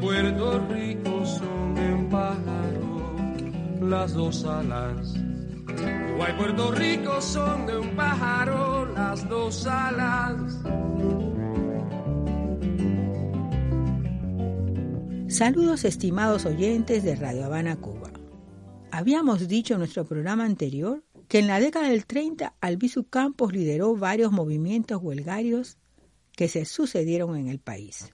Puerto Rico son de un pájaro las dos alas. Puerto Rico son de un pájaro las dos alas. Saludos estimados oyentes de Radio Habana, Cuba. Habíamos dicho en nuestro programa anterior que en la década del 30 Albizu Campos lideró varios movimientos huelgarios que se sucedieron en el país.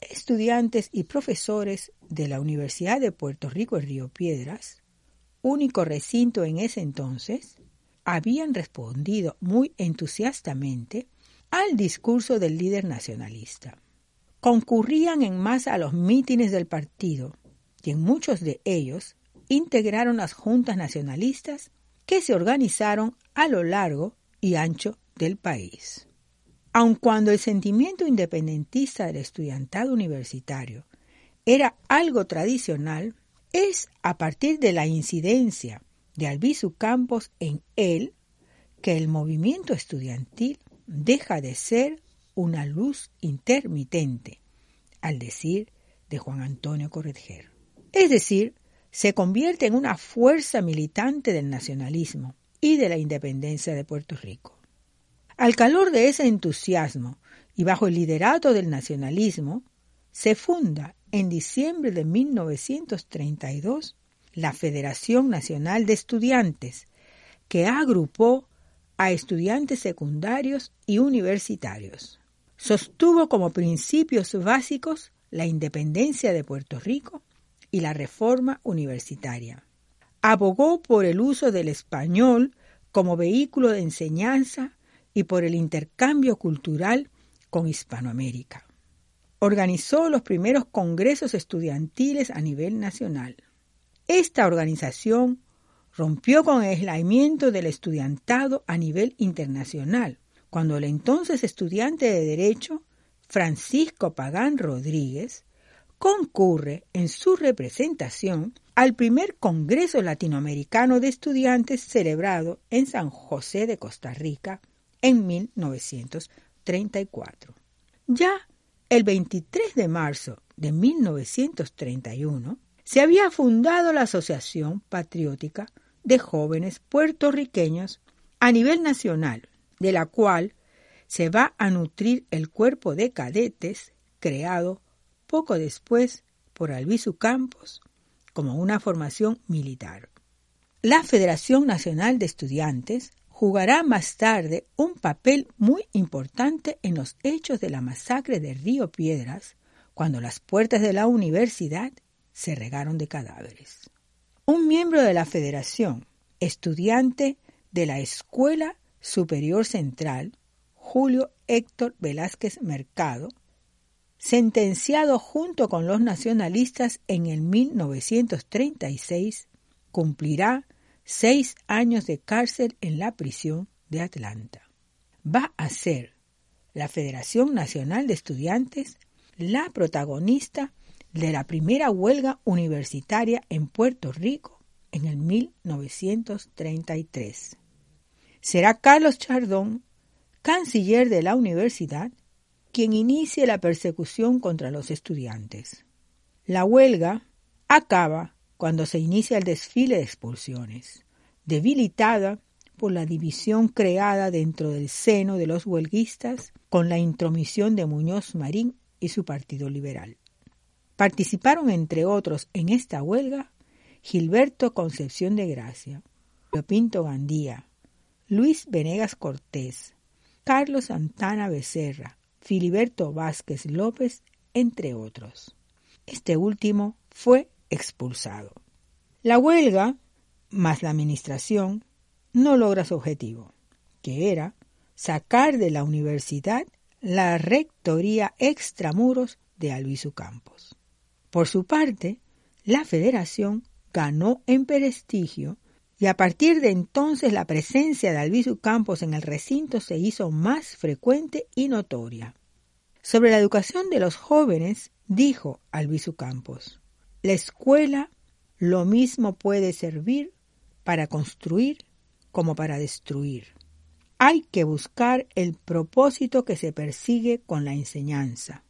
Estudiantes y profesores de la Universidad de Puerto Rico en Río Piedras, único recinto en ese entonces, habían respondido muy entusiastamente al discurso del líder nacionalista. Concurrían en masa a los mítines del partido y en muchos de ellos integraron las juntas nacionalistas que se organizaron a lo largo y ancho del país. Aun cuando el sentimiento independentista del estudiantado universitario era algo tradicional, es a partir de la incidencia de Albizu Campos en él que el movimiento estudiantil deja de ser una luz intermitente, al decir de Juan Antonio Corretjer. Es decir, se convierte en una fuerza militante del nacionalismo y de la independencia de Puerto Rico. Al calor de ese entusiasmo y bajo el liderato del nacionalismo, se funda en diciembre de 1932 la Federación Nacional de Estudiantes, que agrupó a estudiantes secundarios y universitarios. Sostuvo como principios básicos la independencia de Puerto Rico y la reforma universitaria. Abogó por el uso del español como vehículo de enseñanza y por el intercambio cultural con Hispanoamérica. Organizó los primeros congresos estudiantiles a nivel nacional. Esta organización rompió con el aislamiento del estudiantado a nivel internacional, cuando el entonces estudiante de Derecho, Francisco Pagán Rodríguez, concurre en su representación al primer Congreso Latinoamericano de Estudiantes celebrado en San José de Costa Rica en 1934. Ya el 23 de marzo de 1931 se había fundado la Asociación Patriótica de Jóvenes Puertorriqueños a nivel nacional, de la cual se va a nutrir el cuerpo de cadetes creado poco después por Albizu Campos como una formación militar. La Federación Nacional de Estudiantes jugará más tarde un papel muy importante en los hechos de la masacre de Río Piedras, cuando las puertas de la universidad se regaron de cadáveres. Un miembro de la Federación, estudiante de la Escuela Superior Central, Julio Héctor Velázquez Mercado, sentenciado junto con los nacionalistas en el 1936, cumplirá seis años de cárcel en la prisión de Atlanta. Va a ser la Federación Nacional de Estudiantes la protagonista de la primera huelga universitaria en Puerto Rico en el 1933. Será Carlos Chardón, canciller de la universidad, quien inicie la persecución contra los estudiantes. La huelga acaba cuando se inicia el desfile de expulsiones, debilitada por la división creada dentro del seno de los huelguistas con la intromisión de Muñoz Marín y su Partido Liberal. Participaron, entre otros, en esta huelga Gilberto Concepción de Gracia, Pinto Gandía, Luis Venegas Cortés, Carlos Santana Becerra, Filiberto Vázquez López, entre otros. Este último fue expulsado. La huelga, más la administración, no logra su objetivo, que era sacar de la universidad la rectoría extramuros de Albizu Campos. Por su parte, la federación ganó en prestigio y a partir de entonces la presencia de Albizu Campos en el recinto se hizo más frecuente y notoria. Sobre la educación de los jóvenes, dijo Albizu Campos, la escuela lo mismo puede servir para construir como para destruir. Hay que buscar el propósito que se persigue con la enseñanza.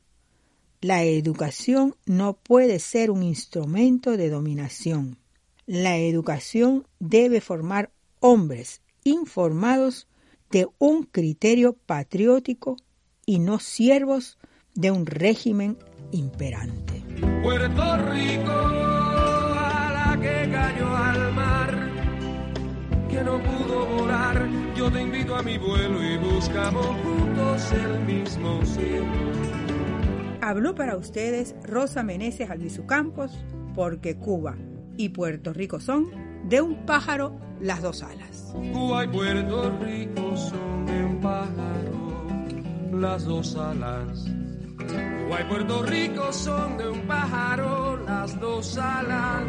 La educación no puede ser un instrumento de dominación. La educación debe formar hombres informados de un criterio patriótico y no siervos de un régimen imperante. Puerto Rico, a la que cayó al mar, que no pudo volar, yo te invito a mi vuelo y buscamos juntos el mismo cielo. Habló para ustedes Rosa Meneses Albizu Campos, porque Cuba y Puerto Rico son de un pájaro las dos alas. Cuba y Puerto Rico son de un pájaro las dos alas. Cuba Puerto Rico son de un pájaro las dos alas.